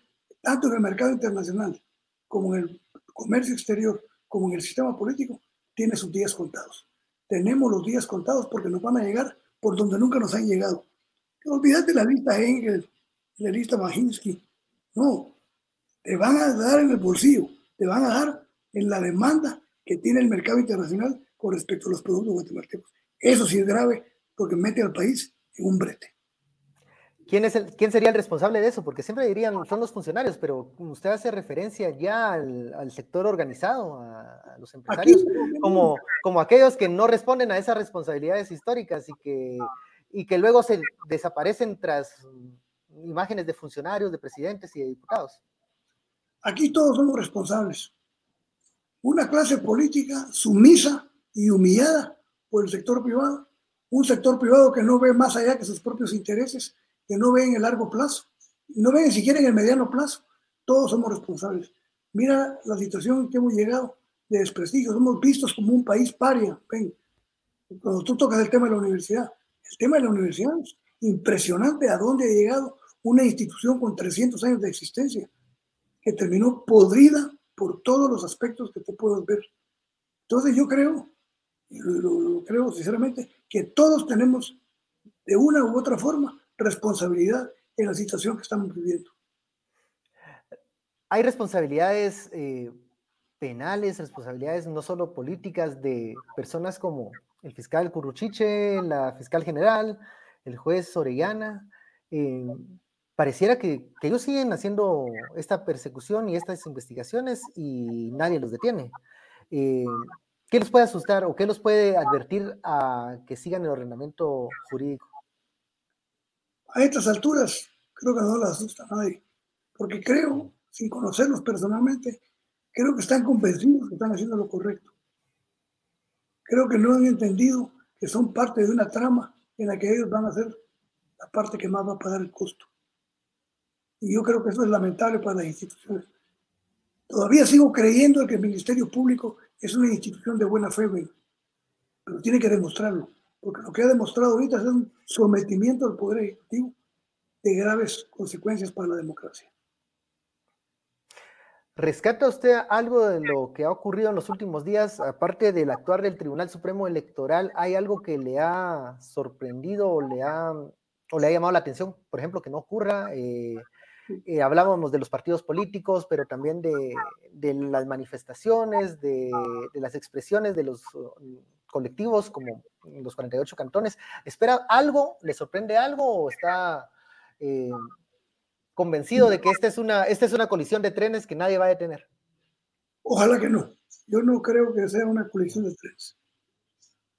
S2: tanto en el mercado internacional como en el comercio exterior, como en el sistema político, tiene sus días contados. Tenemos los días contados porque nos van a llegar por donde nunca nos han llegado. Olvídate la lista Engel, la lista Mahinsky. No, te van a dar en el bolsillo, te van a dar en la demanda que tiene el mercado internacional con respecto a los productos guatemaltecos. Eso sí es grave porque mete al país en un brete.
S1: ¿Quién, es el, ¿Quién sería el responsable de eso? Porque siempre dirían, son los funcionarios, pero usted hace referencia ya al, sector organizado, a, los empresarios, como, como aquellos que no responden a esas responsabilidades históricas y que, y que luego se desaparecen tras imágenes de funcionarios, de presidentes y de diputados.
S2: Aquí todos somos responsables. Una clase política sumisa y humillada por el sector privado, un sector privado que no ve más allá que sus propios intereses que no ven en el largo plazo, no ven ni siquiera en el mediano plazo. Todos somos responsables. Mira la situación que hemos llegado de desprestigio. Somos vistos como un país paria. Ven, cuando tú tocas el tema de la universidad, el tema de la universidad es impresionante a dónde ha llegado una institución con 300 años de existencia, que terminó podrida por todos los aspectos que te puedes ver. Entonces yo creo, lo creo sinceramente, que todos tenemos de una u otra forma responsabilidad en la situación que estamos viviendo.
S1: Hay responsabilidades eh, penales, responsabilidades no solo políticas de personas como el fiscal Curruchiche, la fiscal general, el juez Orellana. Eh, pareciera que, ellos siguen haciendo esta persecución y estas investigaciones y nadie los detiene. Eh, ¿Qué los puede asustar o qué los puede advertir a que sigan el ordenamiento jurídico?
S2: A estas alturas creo que no les asusta a nadie, porque creo, sin conocerlos personalmente, creo que están convencidos que están haciendo lo correcto. Creo que no han entendido que son parte de una trama en la que ellos van a ser la parte que más va a pagar el costo. Y yo creo que eso es lamentable para las instituciones. Todavía sigo creyendo que el Ministerio Público es una institución de buena fe, pero tiene que demostrarlo, porque lo que ha demostrado ahorita es un sometimiento al Poder Ejecutivo de graves consecuencias para la democracia.
S1: ¿Rescata usted algo de lo que ha ocurrido en los últimos días? Aparte del actuar del Tribunal Supremo Electoral, ¿hay algo que le ha sorprendido o le ha, o le ha llamado la atención, por ejemplo, que no ocurra? Eh, eh, hablábamos de los partidos políticos, pero también de, las manifestaciones, de, las expresiones de los colectivos, como los 48 cantones. ¿Espera algo? ¿Le sorprende algo o está eh, convencido de que esta es, una, esta es una colisión de trenes que nadie va a detener?
S2: Ojalá que no. Yo no creo que sea una colisión de trenes.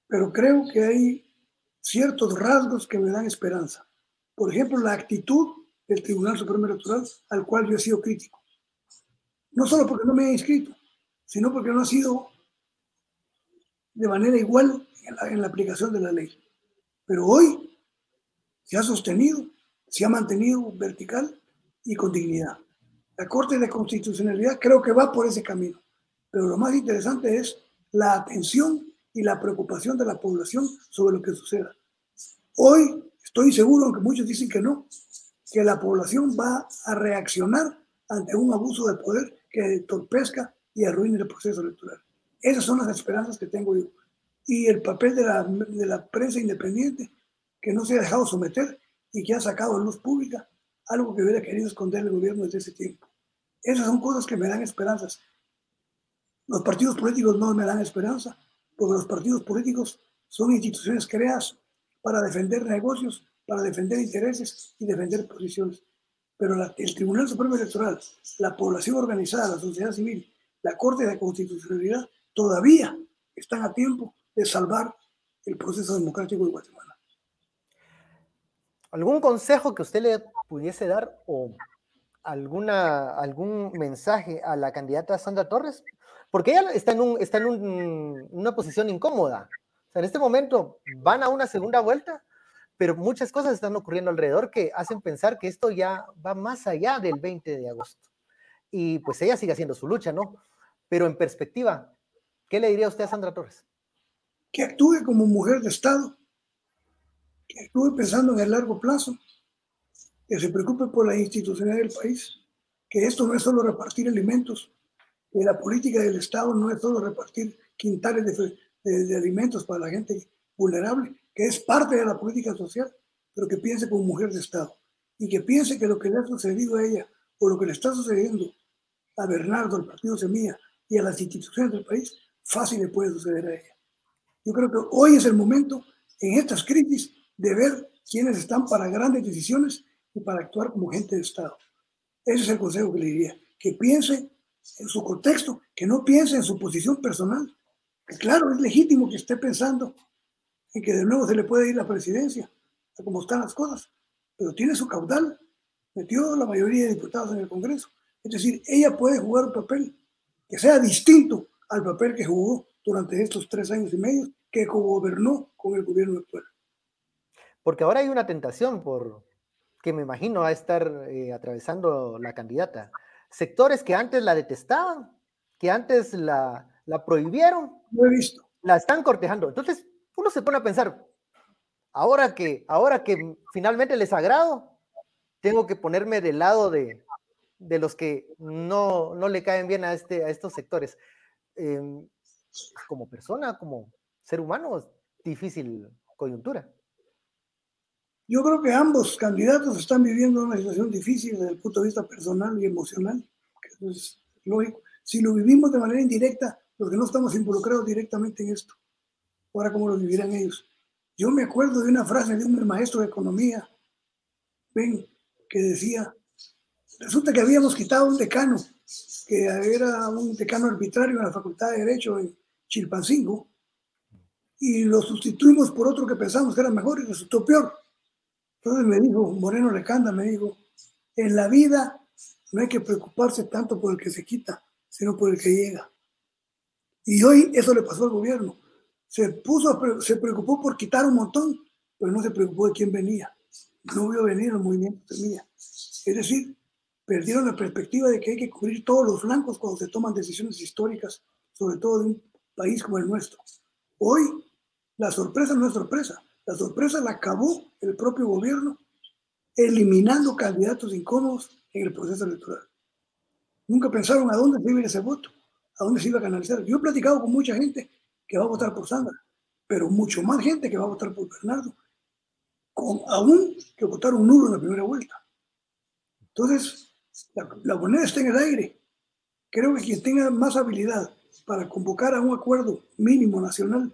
S2: Pero creo que hay ciertos rasgos que me dan esperanza. Por ejemplo, la actitud del Tribunal Supremo Electoral, al cual yo he sido crítico. No solo porque no me he inscrito, sino porque no ha sido de manera igual en la, aplicación de la ley. Pero hoy se ha sostenido, se ha mantenido vertical y con dignidad. La Corte de Constitucionalidad creo que va por ese camino. Pero lo más interesante es la atención y la preocupación de la población sobre lo que suceda. Hoy estoy seguro, aunque muchos dicen que no, que la población va a reaccionar ante un abuso de poder que torpezca y arruine el proceso electoral. Esas son las esperanzas que tengo yo. Y el papel de la, de la prensa independiente, que no se ha dejado someter y que ha sacado a luz pública algo que hubiera querido esconder el gobierno desde ese tiempo. Esas son cosas que me dan esperanzas. Los partidos políticos no me dan esperanza, porque los partidos políticos son instituciones creadas para defender negocios para defender intereses y defender posiciones. Pero el Tribunal Supremo Electoral, la población organizada, la sociedad civil, la Corte de Constitucionalidad, todavía están a tiempo de salvar el proceso democrático de Guatemala.
S1: ¿Algún consejo que usted le pudiese dar o alguna, algún mensaje a la candidata Sandra Torres? Porque ella está en, un, está en una posición incómoda. O sea, en este momento van a una segunda vuelta pero muchas cosas están ocurriendo alrededor que hacen pensar que esto ya va más allá del 20 de agosto. Y pues ella sigue haciendo su lucha, ¿no? Pero en perspectiva, ¿qué le diría usted a Sandra Torres?
S2: Que actúe como mujer de Estado, que actúe pensando en el largo plazo, que se preocupe por la institucionalidad del país, que esto no es solo repartir alimentos, que la política del Estado no es solo repartir quintales de, de alimentos para la gente vulnerable, que es parte de la política social, pero que piense como mujer de Estado y que piense que lo que le ha sucedido a ella o lo que le está sucediendo a Bernardo, al Partido Semilla y a las instituciones del país, fácil le puede suceder a ella. Yo creo que hoy es el momento, en estas crisis, de ver quiénes están para grandes decisiones y para actuar como gente de Estado. Ese es el consejo que le diría, que piense en su contexto, que no piense en su posición personal. Claro, es legítimo que esté pensando y que de nuevo se le puede ir la presidencia, a como están las cosas, pero tiene su caudal, metió la mayoría de diputados en el Congreso. Es decir, ella puede jugar un papel que sea distinto al papel que jugó durante estos tres años y medio que gobernó con el gobierno actual.
S1: Porque ahora hay una tentación por que me imagino va a estar eh, atravesando la candidata. Sectores que antes la detestaban, que antes la, la prohibieron.
S2: Lo he visto.
S1: La están cortejando. Entonces, uno se pone a pensar, ahora que, ahora que finalmente les agrado, tengo que ponerme del lado de, los que no, le caen bien a, este, a estos sectores. Em, como persona, como ser humano, es difícil coyuntura.
S2: Yo creo que ambos candidatos están viviendo una situación difícil desde el punto de vista personal y emocional, es lógico. Si lo vivimos de manera indirecta, los que no estamos involucrados directamente en esto ahora cómo lo vivirán ellos. Yo me acuerdo de una frase de un maestro de economía, ven, que decía, resulta que habíamos quitado un decano, que era un decano arbitrario en la Facultad de Derecho en Chilpancingo, y lo sustituimos por otro que pensamos que era mejor y resultó peor. Entonces me dijo, Moreno Lecanda me dijo, en la vida no hay que preocuparse tanto por el que se quita, sino por el que llega. Y hoy eso le pasó al gobierno. Se, puso, se preocupó por quitar un montón, pero no se preocupó de quién venía. No vio venir el movimiento semilla. Es decir, perdieron la perspectiva de que hay que cubrir todos los flancos cuando se toman decisiones históricas, sobre todo de un país como el nuestro. Hoy la sorpresa no es sorpresa. La sorpresa la acabó el propio gobierno eliminando candidatos incómodos en el proceso electoral. Nunca pensaron a dónde se iba ese voto, a dónde se iba a canalizar. Yo he platicado con mucha gente que va a votar por Sandra, pero mucho más gente que va a votar por Bernardo, con, aún que votaron nulo en la primera vuelta. Entonces, la, la moneda está en el aire. Creo que quien tenga más habilidad para convocar a un acuerdo mínimo nacional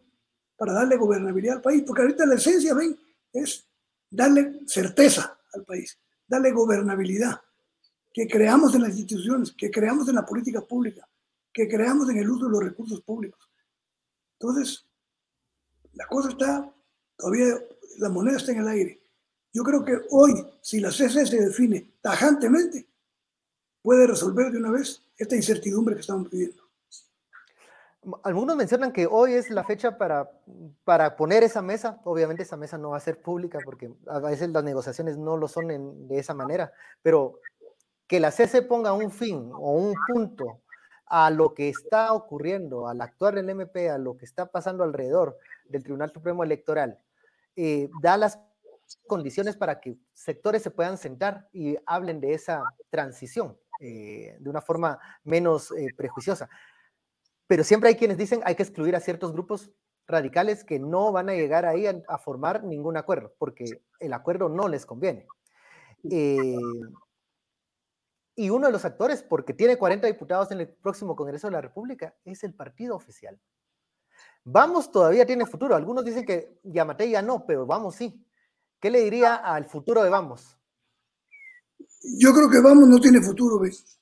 S2: para darle gobernabilidad al país, porque ahorita la esencia, ven, es darle certeza al país, darle gobernabilidad, que creamos en las instituciones, que creamos en la política pública, que creamos en el uso de los recursos públicos. Entonces, la cosa está, todavía la moneda está en el aire. Yo creo que hoy, si la CC se define tajantemente, puede resolver de una vez esta incertidumbre que estamos viviendo.
S1: Algunos mencionan que hoy es la fecha para, para poner esa mesa. Obviamente esa mesa no va a ser pública porque a veces las negociaciones no lo son de esa manera, pero que la CC ponga un fin o un punto a lo que está ocurriendo, al actuar del MP, a lo que está pasando alrededor del Tribunal Supremo Electoral, eh, da las condiciones para que sectores se puedan sentar y hablen de esa transición eh, de una forma menos eh, prejuiciosa. Pero siempre hay quienes dicen hay que excluir a ciertos grupos radicales que no van a llegar ahí a, formar ningún acuerdo, porque el acuerdo no les conviene. Eh, y uno de los actores, porque tiene 40 diputados en el próximo Congreso de la República, es el partido oficial. Vamos todavía tiene futuro. Algunos dicen que Yamate ya no, pero vamos sí. ¿Qué le diría al futuro de Vamos?
S2: Yo creo que Vamos no tiene futuro, ¿ves?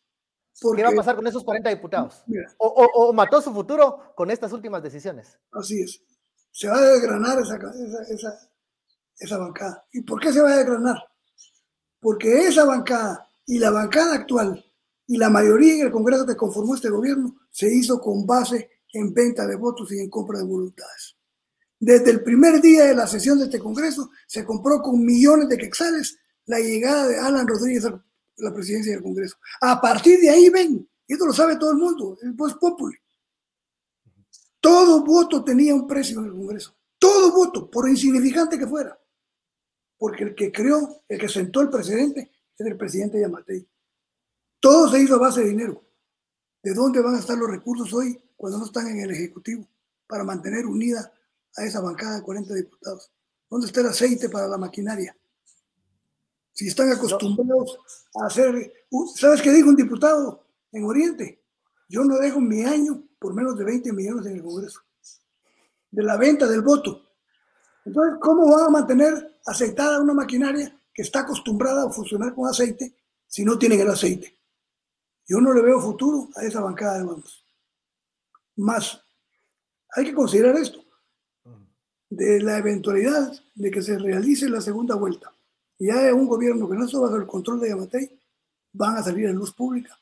S1: ¿Qué va a pasar con esos 40 diputados? o, mató su futuro con estas últimas decisiones?
S2: Así es. Se va a desgranar esa, esa, esa, bancada. ¿Y por qué se va a desgranar? Porque esa bancada y la bancada actual y la mayoría en el Congreso que conformó este gobierno se hizo con base en venta de votos y en compra de voluntades. Desde el primer día de la sesión de este Congreso se compró con millones de quexales la llegada de Alan Rodríguez al la presidencia del Congreso. A partir de ahí, ven, esto lo sabe todo el mundo, el post popular. Todo voto tenía un precio en el Congreso. Todo voto, por insignificante que fuera. Porque el que creó, el que sentó el presidente, es el presidente Yamatei. Todo se hizo a base de dinero. ¿De dónde van a estar los recursos hoy cuando no están en el Ejecutivo para mantener unida a esa bancada de 40 diputados? ¿Dónde está el aceite para la maquinaria? Si están acostumbrados a hacer... ¿Sabes qué dijo un diputado en Oriente? Yo no dejo mi año por menos de 20 millones en el Congreso. De la venta del voto. Entonces, ¿cómo van a mantener aceitada una maquinaria que está acostumbrada a funcionar con aceite si no tienen el aceite? Yo no le veo futuro a esa bancada de bancos. Más, hay que considerar esto. De la eventualidad de que se realice la segunda vuelta y hay un gobierno que no está bajo el control de Yamatei, van a salir en luz pública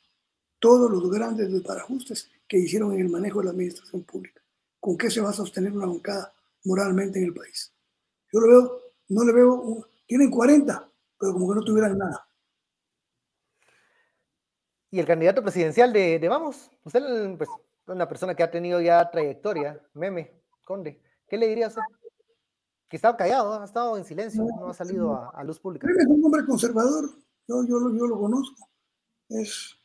S2: todos los grandes desbarajustes que hicieron en el manejo de la administración pública. ¿Con qué se va a sostener una bancada moralmente en el país? Yo lo veo, no le veo, tienen 40, pero como que no tuvieran nada.
S1: Y el candidato presidencial de, Vamos, usted pues, una persona que ha tenido ya trayectoria, meme, Conde, ¿qué le diría a usted? que estaba callado, ha estado en silencio, no, ha salido a, luz pública.
S2: Es un hombre conservador, yo, yo, yo lo conozco. Es,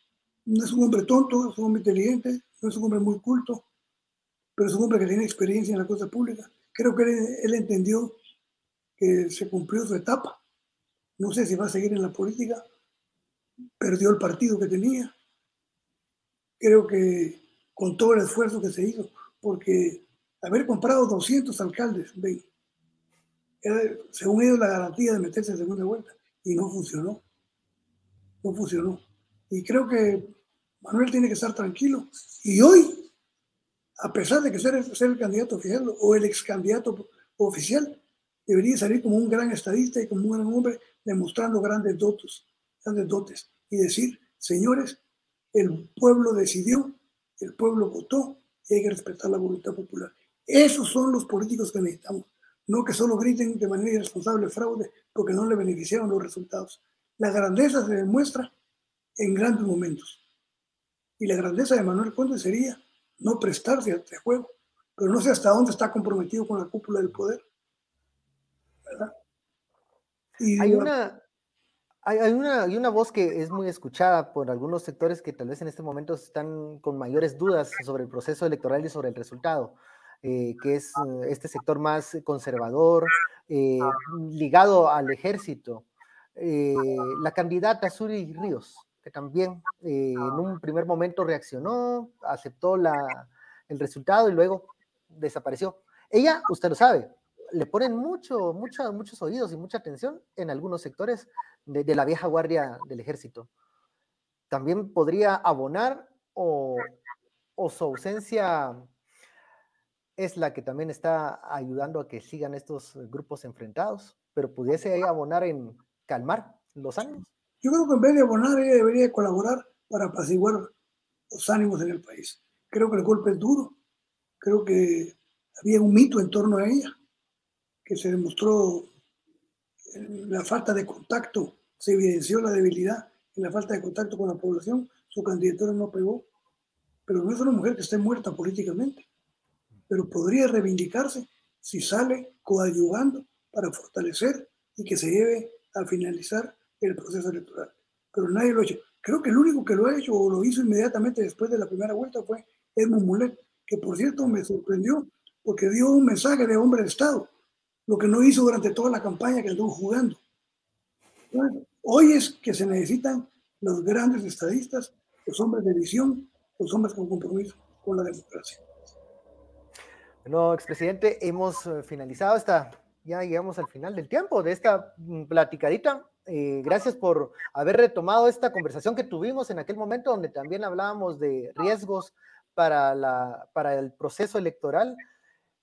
S2: no es un hombre tonto, es un hombre inteligente, no es un hombre muy culto, pero es un hombre que tiene experiencia en la cosa pública. Creo que él, entendió se cumplió su etapa. No sé si va a seguir en la política. Perdió el partido que tenía. Creo que con todo el esfuerzo que se hizo, porque haber comprado 200 alcaldes, según ellos, la garantía de meterse en segunda vuelta y no funcionó. no funcionó. Y creo que Manuel tiene que estar tranquilo. Y hoy, a pesar de que ser, ser el candidato oficial o el ex candidato oficial, debería salir como un gran estadista y como un gran hombre demostrando grandes dotes, grandes dotes y decir, señores, el pueblo decidió, el pueblo votó y hay que respetar la voluntad popular. Esos son los políticos que necesitamos, no que solo griten de manera irresponsable fraude porque no le beneficiaron los resultados. La grandeza se demuestra en grandes momentos. Y la grandeza de Manuel Conde sería no prestarse a este juego, pero no sé hasta dónde está comprometido con la cúpula del poder.
S1: Hay, una, hay, una, hay una voz que es muy escuchada por algunos sectores que tal vez en este momento están con mayores dudas sobre el proceso electoral y sobre el resultado, eh, que es eh, este sector más conservador, eh, ligado al ejército. la candidata Suri Ríos, que también en un primer momento reaccionó, aceptó la, el resultado y luego desapareció. Ella, usted lo sabe, le ponen mucho, mucho, muchos oídos y mucha atención en algunos sectores de, la vieja guardia del ejército. También podría abonar o, su ausencia es la que también está ayudando a que sigan estos grupos enfrentados, pero pudiese abonar en calmar los ánimos.
S2: Yo creo que en vez de abonar, ella debería colaborar para apaciguar los ánimos en el país. Creo que el golpe es duro, creo que había un mito en torno a ella que se demostró la falta de contacto, se evidenció la debilidad en la falta de contacto con la población, su candidatura no pegó, pero no es una mujer que esté muerta políticamente, pero podría reivindicarse si sale coadyuvando para fortalecer y que se lleve a finalizar el proceso electoral. Pero nadie lo ha hecho. Creo que el único que lo ha hecho o lo hizo inmediatamente después de la primera vuelta fue Edmund Mulet, que por cierto me sorprendió porque dio un mensaje de hombre de Estado lo que no hizo durante toda la campaña que anduvo jugando. hoy es que se necesitan los grandes estadistas, los hombres de visión, los hombres con compromiso con la democracia.
S1: Bueno, expresidente, hemos eh, finalizado esta, ya llegamos al final del tiempo de esta mm, platicadita. Eh, gracias por haber retomado esta conversación que tuvimos en aquel momento donde también hablábamos de riesgos para, la, para el proceso electoral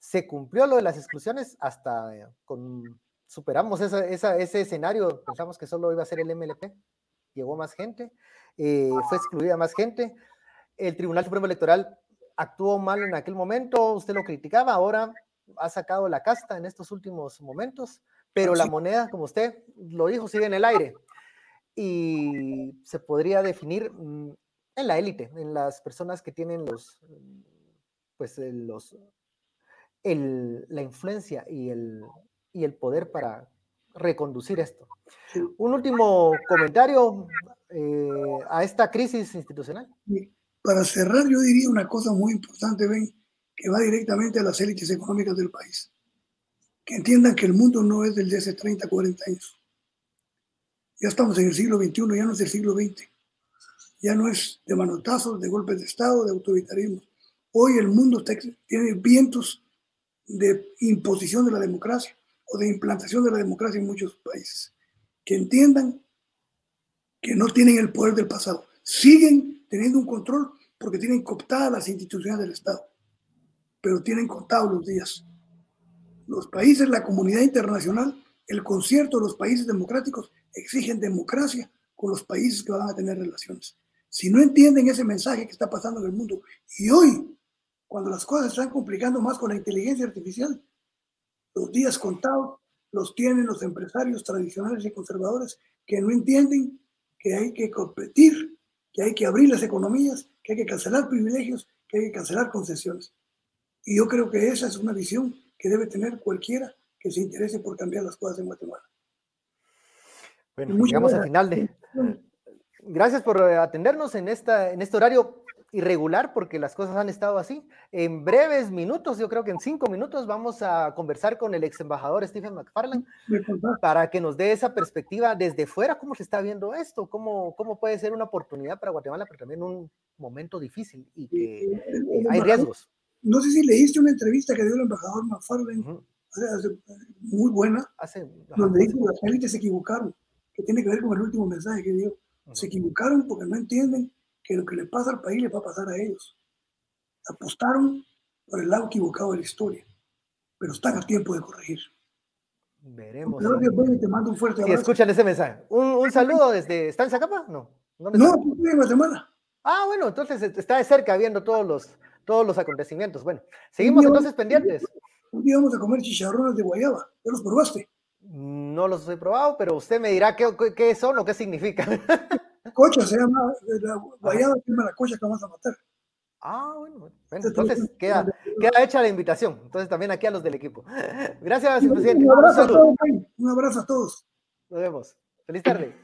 S1: se cumplió lo de las exclusiones hasta eh, con, superamos ese escenario, pensamos que solo iba a ser el MLP, llegó más gente, eh, fue excluida más gente, el Tribunal Supremo Electoral actuó mal en aquel momento, usted lo criticaba, ahora ha sacado la casta en estos últimos momentos, pero la moneda, como usted lo dijo, sigue en el aire y se podría definir mm, en la élite, en las personas que tienen los, pues, los la influencia y el, y el poder para reconducir esto. Un último comentario eh, a esta crisis institucional.
S2: Para cerrar, yo diría una cosa muy importante, ven, que va directamente a las élites económicas del país. Que entiendan que el mundo no es del de hace 30, 40 años. Ya estamos en el siglo XXI, ya no es el siglo XX. Ya no es de manotazos, de golpes de Estado, de autoritarismo. Hoy el mundo tiene vientos de imposición de la democracia o de implantación de la democracia en muchos países. Que entiendan que no tienen el poder del pasado. Siguen teniendo un control porque tienen cooptadas las instituciones del Estado, pero tienen contados los días. Los países, la comunidad internacional, el concierto de los países democráticos exigen democracia con los países que van a tener relaciones. Si no entienden ese mensaje que está pasando en el mundo y hoy cuando las cosas están complicando más con la inteligencia artificial. Los días contados los tienen los empresarios tradicionales y conservadores que no entienden que hay que competir, que hay que abrir las economías, que hay que cancelar privilegios, que hay que cancelar concesiones. Y yo creo que esa es una visión que debe tener cualquiera que se interese por cambiar las cosas en Guatemala.
S1: Bueno, llegamos al final de... Gracias por atendernos en, esta, en este horario irregular porque las cosas han estado así. En breves minutos, yo creo que en cinco minutos, vamos a conversar con el ex embajador Stephen McFarland para que nos dé esa perspectiva desde fuera, cómo se está viendo esto, cómo, cómo puede ser una oportunidad para Guatemala, pero también un momento difícil y que eh, hay riesgos.
S2: No sé si leíste una entrevista que dio el embajador McFarland, muy buena, donde dice que las élites se equivocaron, que tiene que ver con el último mensaje que dio. Se equivocaron porque no entienden que lo que le pasa al país le va a pasar a ellos. Apostaron por el lado equivocado de la historia, pero están a tiempo de corregir.
S1: Veremos.
S2: Gracias, te mando un fuerte
S1: abrazo. Sí, escuchan ese mensaje. Un, un saludo desde. ¿Está en Zacapa? No.
S2: ¿Dónde no, estoy en Guatemala.
S1: Ah, bueno, entonces está de cerca viendo todos los, todos los acontecimientos. Bueno, seguimos entonces pendientes.
S2: Un día vamos a comer chicharrones de guayaba. ¿Ya los probaste?
S1: No los he probado, pero usted me dirá qué, qué son o qué significan.
S2: Cocha se llama, la guayaba se llama la cocha que vamos a matar.
S1: Ah, bueno, entonces queda, queda hecha la invitación. Entonces también aquí a los del equipo. Gracias, presidente.
S2: Un abrazo, a todos, un abrazo a todos.
S1: Nos vemos. Feliz tarde.